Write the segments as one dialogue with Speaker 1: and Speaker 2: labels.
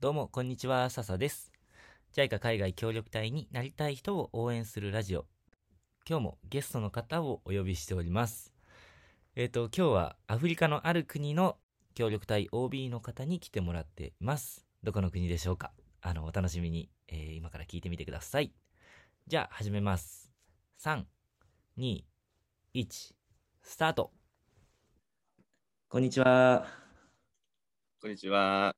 Speaker 1: どうも、こんにちは、笹です。JICA 海外協力隊になりたい人を応援するラジオ。今日もゲストの方をお呼びしております。えっ、と、今日はアフリカのある国の協力隊 OB の方に来てもらっています。どこの国でしょうか？あの、お楽しみに、えー今から聞いてみてください。じゃあ、始めます。3、2、1、スタート。こんにちは。
Speaker 2: こんにちは。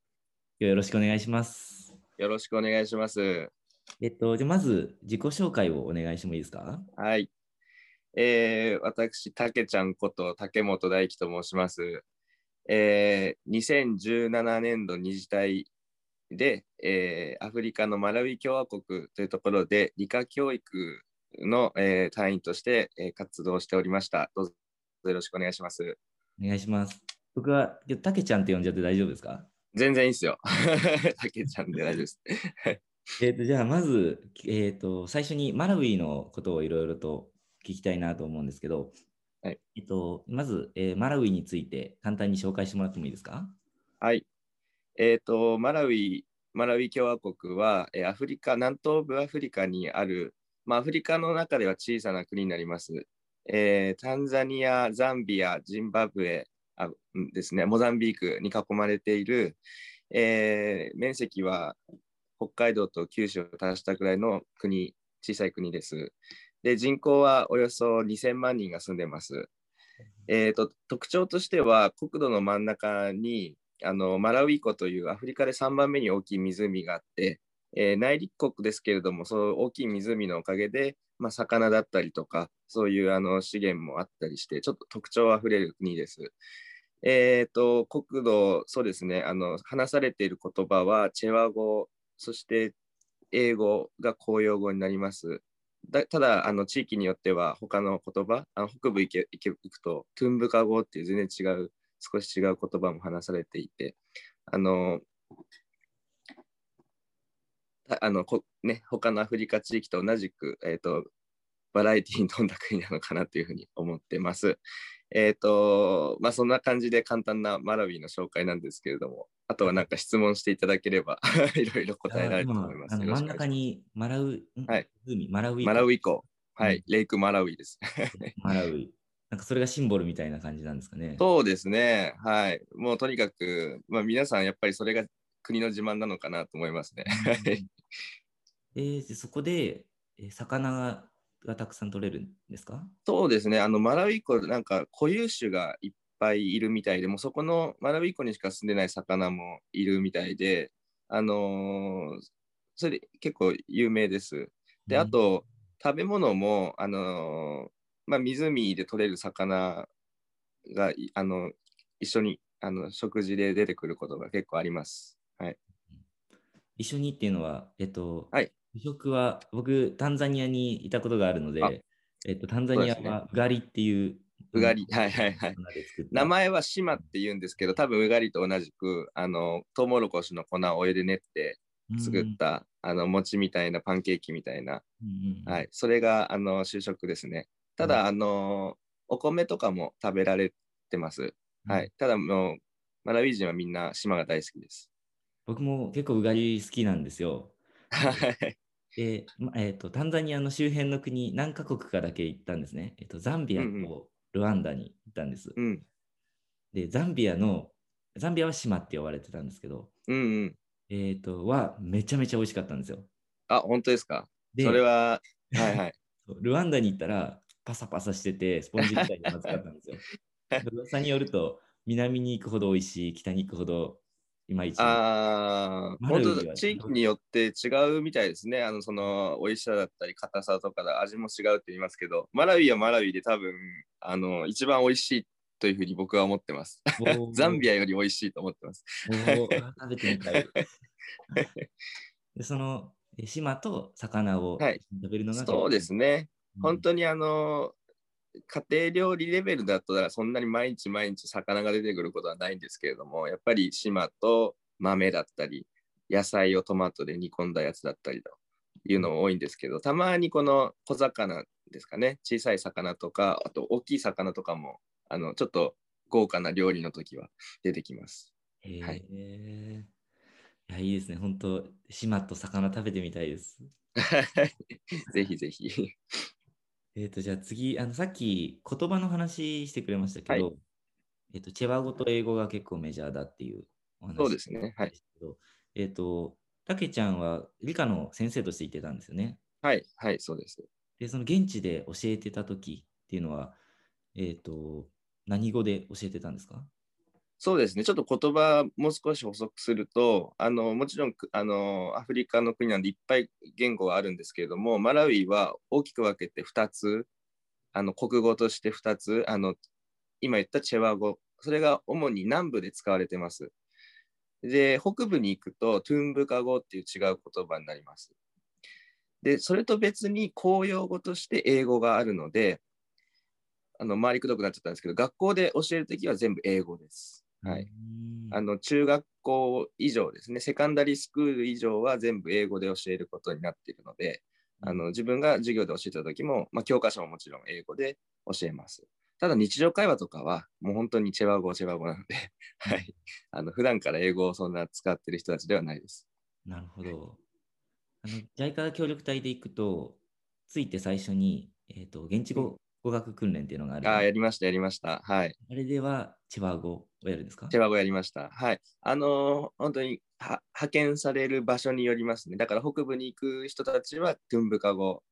Speaker 1: よろしくお願いします。
Speaker 2: よろしくお願いします。
Speaker 1: えっと、じゃあまず自己紹介をお願いしてもいいですか？
Speaker 2: はい。えー、私、たけちゃんこと竹本大樹と申します。えー、2017年度二次隊で、えーアフリカのマラウイ共和国というところで理科教育の、えー隊員として、えー活動しておりました。どうぞよろしくお願いします。
Speaker 1: お願いします。僕は、たけちゃんって呼んじゃって大丈夫ですか？
Speaker 2: 全然いいですよ。たけちゃんで大丈夫です。
Speaker 1: えっと、じゃあまず、えっと、最初にマラウイのことをいろいろと聞きたいなと思うんですけど、
Speaker 2: はい
Speaker 1: えっと、まず、えーマラウイについて簡単に紹介してもらってもいいですか？
Speaker 2: はい。えっ、と、マラウイ、マラウイ共和国は、えーアフリカ、南東部アフリカにある、まあ、アフリカの中では小さな国になります。えータンザニア、ザンビア、ジンバブエあですね、モザンビークに囲まれている、えー面積は北海道と九州を足したくらいの国、小さい国です。で、人口はおよそ2000万人が住んでます。えー、と特徴としては国土の真ん中にあのマラウイ湖というアフリカで3番目に大きい湖があって、えー内陸国ですけれどもその大きい湖のおかげで、まあ、魚だったりとかそういうあの資源もあったりしてちょっと特徴あふれる国です。えー、と国土そうですねあの話されている言葉はチェワ語そして英語が公用語になります。だただあの地域によっては他の言葉あの北部行け行け行くとトゥンブカ語っていう全然違う少し違う言葉も話されていてあのあのこ、ね、他のアフリカ地域と同じく、えー、とバラエティに富んだ国なのかなというふうに思ってます。えっ、とまあそんな感じで簡単なマラウィの紹介なんですけれどもあとはなんか質問していただければ いろいろ答えられると思います。
Speaker 1: 真ん中にマラウ、ん？
Speaker 2: はい
Speaker 1: 湖、マラウイ湖
Speaker 2: マラウイ湖。はい、
Speaker 1: うん
Speaker 2: レイクマラウイです。
Speaker 1: マラウイ。なんかそれがシンボルみたいな感じなんですかね。
Speaker 2: そうですね。はい。もうとにかく、まあ皆さんやっぱりそれが国の自慢なのかなと思いますね。はい
Speaker 1: えーでそこで、えー魚ががたくさん取れるんですか？
Speaker 2: そうですね。あの、マラウイ湖、なんか固有種がいっぱいいるみたいで、もうそこのマラウイ湖にしか住んでない魚もいるみたいで、あのーそれ結構有名です。で、あ、と、食べ物も、あのーまあ、湖で取れる魚がい、あの、一緒に、あの、食事で出てくることが結構あります。はい。
Speaker 1: 一緒にっていうのは、えっと、
Speaker 2: はい
Speaker 1: 主食は、僕、タンザニアにいたことがあるの
Speaker 2: あ
Speaker 1: で、えっと、タンザニアはうがりっていう、
Speaker 2: うがりはいはいはい名前は島って言うんですけど、多分うがりと同じく、あの、トウモロコシの粉をお湯で練って作った、あの、餅みたいなパンケーキみたいな、
Speaker 1: うんうんうん
Speaker 2: はい。それが、あの、主食ですね。ただ、
Speaker 1: うん
Speaker 2: あの、お米とかも食べられてます。はい。ただ、もう、マラウイ人はみんな島が大好きです。
Speaker 1: 僕も結構うがり好きなんですよ。
Speaker 2: はい。
Speaker 1: で、まえっと、タンザニアの周辺の国、何カ国かだけ行ったんですね。えっと、ザンビアとルワンダに行ったんです。
Speaker 2: うん。
Speaker 1: で、ザンビアの、ザンビアは島って呼ばれてたんですけど、
Speaker 2: うんうん。
Speaker 1: えっと、はめちゃめちゃ美味しかったんですよ。
Speaker 2: あ、本当ですか？
Speaker 1: で、
Speaker 2: それは、はいはい。
Speaker 1: ルワンダに行ったら、パサパサしてて、スポンジみたいでまずかったんですよ。で噂によると、南に行くほど美味しい、北に行くほどいまいち。
Speaker 2: ああ、本当地域によって違うみたいですね。あの、その、美味しさだったり、硬さとかで味も違うって言いますけど、マラウイはマラウイで多分、あの、一番美味しいというふうに僕は思ってます。ザンビアより美味しいと思ってます。
Speaker 1: 食べてみたい。でそのえ島と魚を
Speaker 2: はい
Speaker 1: 食べるのが、
Speaker 2: そうですね。
Speaker 1: うん
Speaker 2: 本当にあの、家庭料理レベルだとそんなに毎日毎日魚が出てくることはないんですけれども、やっぱり島と豆だったり、野菜をトマトで煮込んだやつだったりというのも多いんですけど、たまにこの小魚ですかね、小さい魚とか、あと大きい魚とかも、あの、ちょっと豪華な料理の時は出てきます。
Speaker 1: へえ、
Speaker 2: はい
Speaker 1: いいや、いいですね。本当島と魚食べてみたいです。
Speaker 2: ぜひぜひ。
Speaker 1: えっ、と、じゃあ次、あの、さっき言葉の話してくれましたけど、えっ、と、チェワ語と英語が結構メジャーだっていうお話
Speaker 2: そうですね。はい。
Speaker 1: えっ、と、たけちゃんは理科の先生として言ってたんですよね。
Speaker 2: はい。はい。そうです。
Speaker 1: で、その現地で教えてた時っていうのは、えっ、と、何語で教えてたんですか？
Speaker 2: そうですね。ちょっと言葉もう少し補足すると、あのもちろんあのアフリカの国なんでいっぱい言語はあるんですけれども、マラウイは大きく分けて2つ、あの国語として2つ、あの今言ったチェワ語、それが主に南部で使われてます。で、北部に行くとトゥンブカ語っていう違う言葉になります。で、それと別に公用語として英語があるので、あの回りくどくなっちゃったんですけど、学校で教えるときは全部英語です。はい。あの中学校以上ですね、セカンダリースクール以上は全部英語で教えることになっているので、あの自分が授業で教えた時も、まあ、教科書ももちろん英語で教えます。ただ日常会話とかはもう本当にチェワ語、チェワ語なので、はい。あの普段から英語をそんな使ってる人たちではないです。
Speaker 1: なるほど。あの、JICA 協力隊で行くと、ついて最初に、えっ、と、現地語語学訓練っていうのがある。
Speaker 2: ああ、やりました、やりました。はい。
Speaker 1: あれでは、チェワ語をやるんですか？
Speaker 2: チェワ語やりました。はい。あのー本当には派遣される場所によりますね。だから北部に行く人たちはトゥンブカ語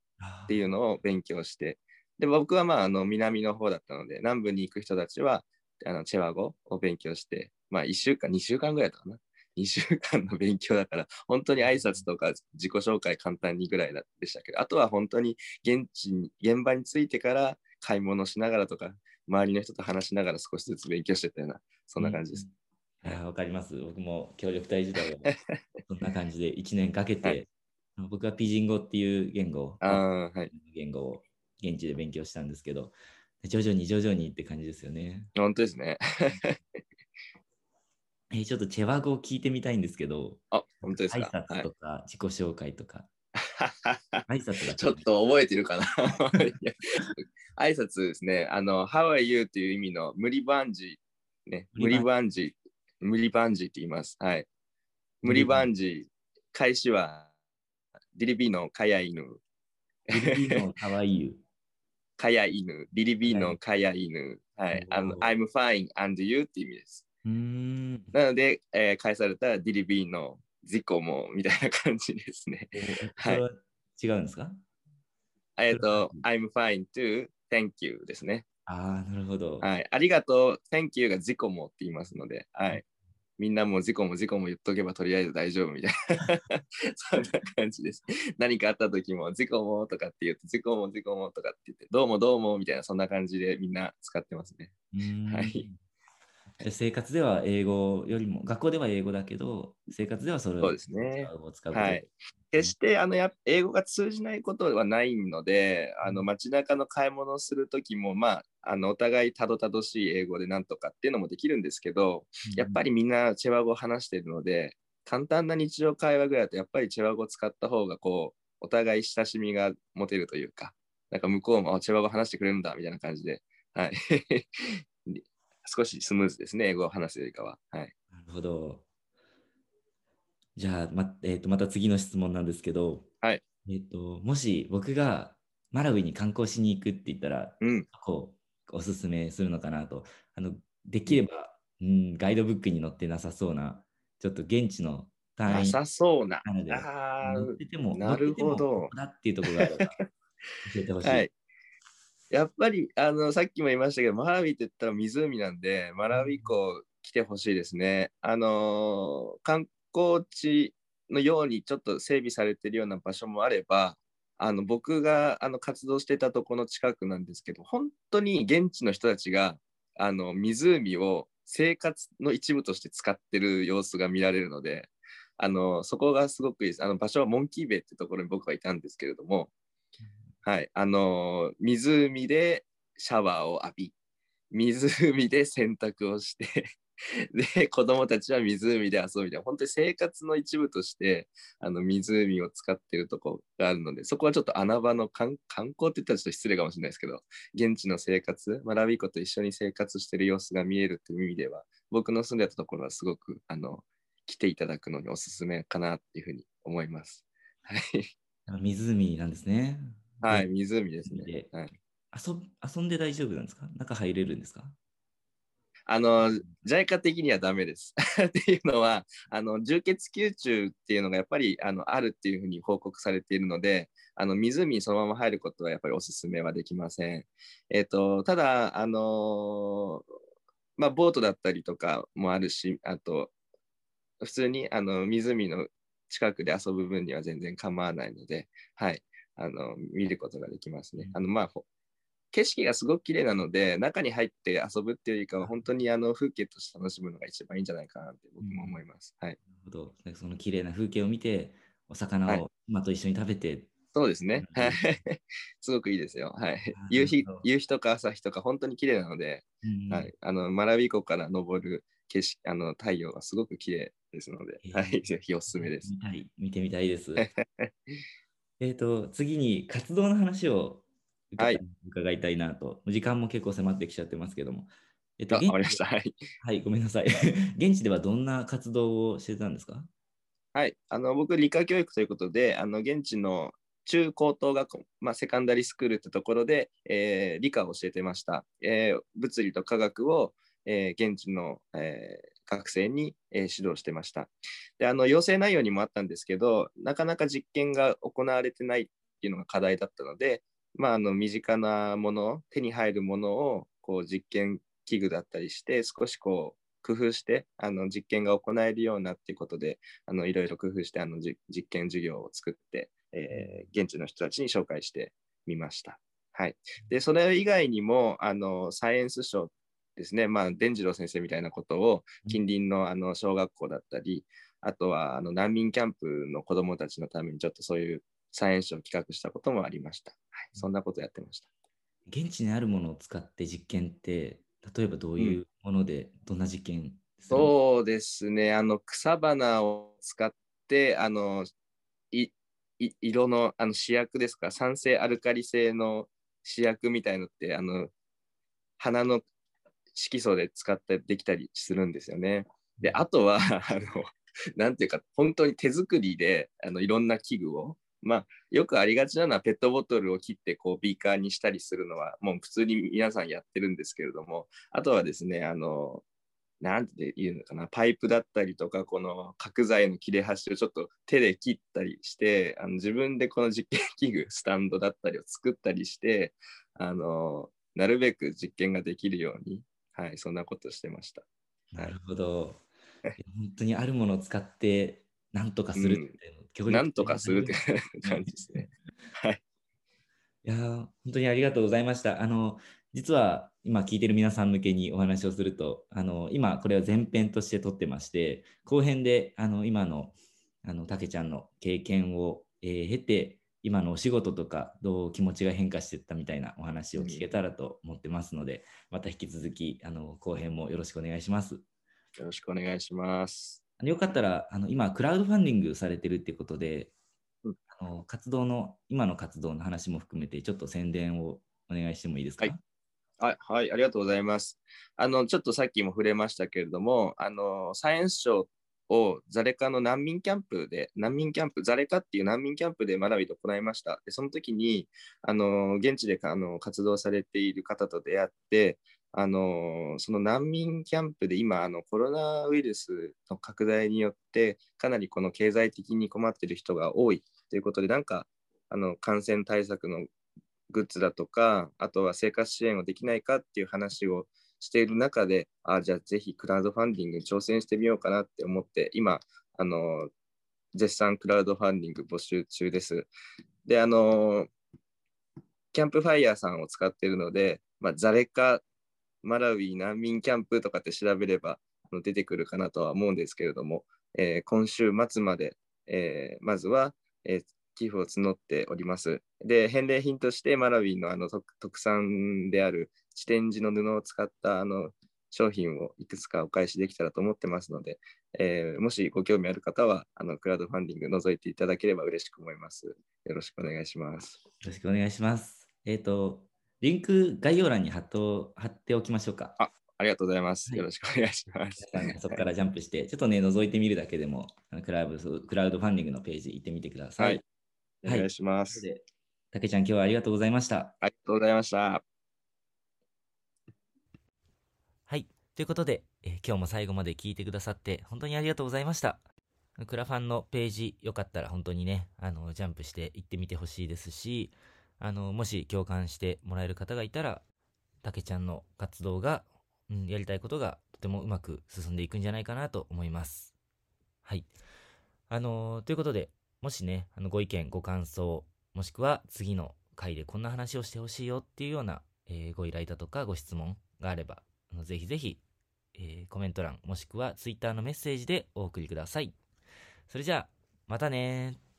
Speaker 2: っていうのを勉強して、で、僕はまあ、あの、南の方だったので、南部に行く人たちは、あの、チェワ語を勉強して、まあ、1週間、2週間ぐらいだったかな。2週間の勉強だから、本当に挨拶とか自己紹介簡単にぐらいでしたけど、あとは本当に現地に、現場に着いてから買い物しながらとか、周りの人と話しながら少しずつ勉強してたような、そんな感じです。
Speaker 1: わかります。僕も協力隊時代は、そんな感じで1年かけて、
Speaker 2: はい
Speaker 1: 僕はピジン語っていう言語を、
Speaker 2: ああ、はい。
Speaker 1: 言語を現地で勉強したんですけど、徐々に徐々にって感じですよね。
Speaker 2: 本当ですね。
Speaker 1: えーちょっとチェワ語を聞いてみたいんですけど、
Speaker 2: あ、本当です
Speaker 1: 挨
Speaker 2: か。
Speaker 1: 拶とか自己紹介とか、挨拶が
Speaker 2: ちょっと覚えてるかな。挨拶ですね。あの、How are you? という意味の無理バンジー、ね、無理バンジー、無理バンジー。って言います。はい。無理バンジー、開始は、リリビーのかや犬、
Speaker 1: リリビーのかわいい。
Speaker 2: かや犬、リリビーのかや犬、はい。あの、I'm fine and you って意味です。なので、えー返されたらディリビーの自己もみたいな感じですね。
Speaker 1: えー
Speaker 2: はい
Speaker 1: 違うんですか？
Speaker 2: えっと、I'm fine to thank you ですね。
Speaker 1: ああ、なるほど。
Speaker 2: はい。ありがとう、Thank you が自己もって言いますので、はい。みんなも自己も自己も言っとけばとりあえず大丈夫みたいな。そんな感じです。何かあった時も自己もとかって言って、自己も自己もとかって言って、どうもどうもみたいな、そんな感じでみんな使ってますね。はい
Speaker 1: 生活では英語よりも、学校では英語だけど、生活ではそれを
Speaker 2: そうですね
Speaker 1: 使う
Speaker 2: はい。決してあのや英語が通じないことはないので、あの街中の買い物をするときも、まあ、あのお互いたどたどしい英語でなんとかっていうのもできるんですけど、やっぱ
Speaker 1: り。
Speaker 2: りみんなチェワ語を話しているので、簡単な日常会話ぐらいだと、やっぱりチェワ語を使った方が、こう、お互い親しみが持てるというか、なんか向こうもあチェワ語話してくれるんだみたいな感じで、はい。少しスムーズですね、英語を話すよりかは。はい。
Speaker 1: なるほど。じゃあ、まえーとまた次の質問なんですけど、
Speaker 2: はい
Speaker 1: えー、ともし僕がマラウイに観光しに行くって言ったら、
Speaker 2: うん。
Speaker 1: こうおすすめするのかなと。あのできれば、うん、ガイドブックに載ってなさそうな、ちょっと現地の単位
Speaker 2: なさそうな。
Speaker 1: な
Speaker 2: るほど
Speaker 1: だっていうところがあれば教えてほしい。
Speaker 2: はい。やっぱり、あの、さっきも言いましたけど、マラウィって言ったら湖なんで、マラウィ湖来てほしいですね。あの観光地のようにちょっと整備されてるような場所もあれば、あの、僕があの活動してたとこの近くなんですけど、本当に現地の人たちが、あの、湖を生活の一部として使ってる様子が見られるので、あの、そこがすごくいいです。あの、場所はモンキーベイってところに僕はいたんですけれども、はい、あのー湖でシャワーを浴び、湖で洗濯をして、で、子供たちは湖で遊ぶみたいな、本当に生活の一部として、あの、湖を使っているところがあるので、そこはちょっと穴場の観光って言ったらちょっと失礼かもしれないですけど、現地の生活、マラビコと一緒に生活している様子が見えるという意味では、僕の住んでたところはすごく、あの、来ていただくのにおすすめかなっていうふうに思います。はい。
Speaker 1: 湖なんですね。
Speaker 2: はい、
Speaker 1: で
Speaker 2: 湖ですね
Speaker 1: で。
Speaker 2: はい、
Speaker 1: 遊遊んで大丈夫なんですか？中入れるんですか？
Speaker 2: あの、JICA 的にはダメです。っていうのは、あの、重血吸虫っていうのがやっぱりあのあるっていうふうに報告されているので、あの、湖にそのまま入ることはやっぱりお勧めはできません。えっ、と、ただ、あのまあ、ボートだったりとかもあるし、あと、普通にあの湖の近くで遊ぶ分には全然構わないので、はい、あの見ることができますね。あのまあ、ほ景色がすごく綺麗なので、中に入って遊ぶっていうよりかは、本当にあの風景として楽しむのが一番いいんじゃないかなって僕も思います。はい、
Speaker 1: なるほど。その綺麗な風景を見て、お魚
Speaker 2: はい。
Speaker 1: を馬と一緒に食べて、
Speaker 2: そうですね。
Speaker 1: うん。
Speaker 2: はい。すごくいいですよ。はい。夕日夕日とか朝日とか本当に綺麗なので、
Speaker 1: うん
Speaker 2: はい、あのマラビ湖から昇る景色あの太陽がすごく綺麗ですので、
Speaker 1: えー。
Speaker 2: はい、ぜひおすすめです。
Speaker 1: 見たい。見てみたいです。えっと、次に活動の話を伺,、
Speaker 2: はい
Speaker 1: 伺いたいなと。時間も結構迫ってきちゃってますけども。えっと、
Speaker 2: わかりました。はい。
Speaker 1: はい、ごめんなさい。現地ではどんな活動をしてたんですか？
Speaker 2: はい、あの僕、理科教育ということで、あの現地の中高等学校、まあ、セカンダリースクールってところで、えー理科を教えてました。えー物理と科学を、えー現地の、えー学生に、え指導してました。で、あの要請内容にもあったんですけど、なかなか実験が行われてないっていうのが課題だったので、まあ、あの身近なもの、手に入るものをこう実験器具だったりして、少しこう工夫してあの実験が行えるようなっていうことで、あのいろいろ工夫してあの実験授業を作って、えー現地の人たちに紹介してみました。はい、でそれ以外にもあのサイエンスショーですね、まあ、伝次郎先生みたいなことを近隣のあの小学校だったり、あとはあの難民キャンプの子どもたちのためにちょっとそういうサイエンスを企画したこともありました。はい、そんなことやってました。
Speaker 1: 現地にあるものを使って実験って、例えばどういうもので、どんな実験
Speaker 2: そうですね、あの草花を使って、あのいい色のあの試薬ですか、酸性アルカリ性の試薬みたいのって、あの花の色素で使ってできたりするんですよね。で、あとは、あのなんていうか、本当に手作りであのいろんな器具を、まあ、よくありがちなのはペットボトルを切ってこうビーカーにしたりするのは、もう普通に皆さんやってるんですけれども、あとはですね、あのなんていうのかな、パイプだったりとか、この角材の切れ端をちょっと手で切ったりして、あの自分でこの実験器具、スタンドだったりを作ったりして、あのなるべく実験ができるように、はい、そんなことしてました。
Speaker 1: なるほど。本当にあるものを使って、なんとかするっていうの、協力
Speaker 2: なんとかするって感じですね。はい。
Speaker 1: いやー本当にありがとうございました。あの、実は今聞いてる皆さん向けにお話をすると、あの、今これは前編として撮ってまして、後編で、あの、今の、あの、たけちゃんの経験を、えー経て、今のお仕事とか、どう気持ちが変化していったみたいなお話を聞けたらと思ってますので、また引き続き、あの、後編もよろしくお願いします。
Speaker 2: よろしくお願いします。
Speaker 1: よかったら、あの今、クラウドファンディングされてるっていうことで、
Speaker 2: うん
Speaker 1: あの活動の、今の活動の話も含めて、ちょっと宣伝をお願いしてもいいですか？
Speaker 2: はいはい、はい、ありがとうございます。あの、ちょっとさっきも触れましたけれども、あの、サイエンスショーをザレカの難民キャンプで、難民キャンプ、ザレカっていう難民キャンプで学びと行いました。で、その時に、あの、現地であの活動されている方と出会って、あの、その難民キャンプで今、あの、コロナウイルスの拡大によって、かなりこの経済的に困ってる人が多いということで、なんか、あの、感染対策のグッズだとか、あとは生活支援をできないかっていう話をしている中で、あじゃあぜひクラウドファンディングに挑戦してみようかなって思って、今、あの、絶賛クラウドファンディング募集中です。で、あの、キャンプファイヤーさんを使っているので、まあ、ザレカ、マラウィ難民キャンプとかって調べれば出てくるかなとは思うんですけれども、えー今週末まで、えーまずは、えー寄付を募っております。で、返礼品としてマラウィのあの特特産である地点地の布を使ったあの商品をいくつかお返しできたらと思ってますので、えーもしご興味ある方はあのクラウドファンディング覗いていただければ嬉しく思います。よろしくお願いします。
Speaker 1: よろしくお願いします。えっ、と、リンク概要欄に貼っと貼っておきましょうか。
Speaker 2: あありがとうございます。
Speaker 1: はい
Speaker 2: よろしくお願いします。
Speaker 1: 皆さんそこからジャンプして、ちょっとね、覗いてみるだけでも、あのクラウドクラウドファンディングのページ行ってみてください。
Speaker 2: はいお願いします。
Speaker 1: でたけちゃん、今日はありがとうございました。
Speaker 2: ありがとうございました。
Speaker 1: はい。ということで、えー今日も最後まで聞いてくださって、本当にありがとうございました。クラファンのページ、よかったら本当にね、あの、ジャンプして行ってみてほしいですし、あの、もし共感してもらえる方がいたら、たけちゃんの活動が、うん、やりたいことがとてもうまく進んでいくんじゃないかなと思います。はい。あのーということで、もしね、あのご意見、ご感想、もしくは次の回でこんな話をしてほしいよっていうような、えーご依頼だとかご質問があれば、あのぜひぜひ、えーコメント欄もしくはツイッターのメッセージでお送りください。それじゃあ、またね。